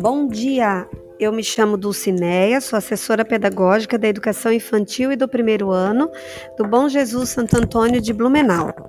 Bom dia, eu me chamo Dulcineia, sou assessora pedagógica da educação infantil e do primeiro ano do Bom Jesus Santo Antônio de Blumenau.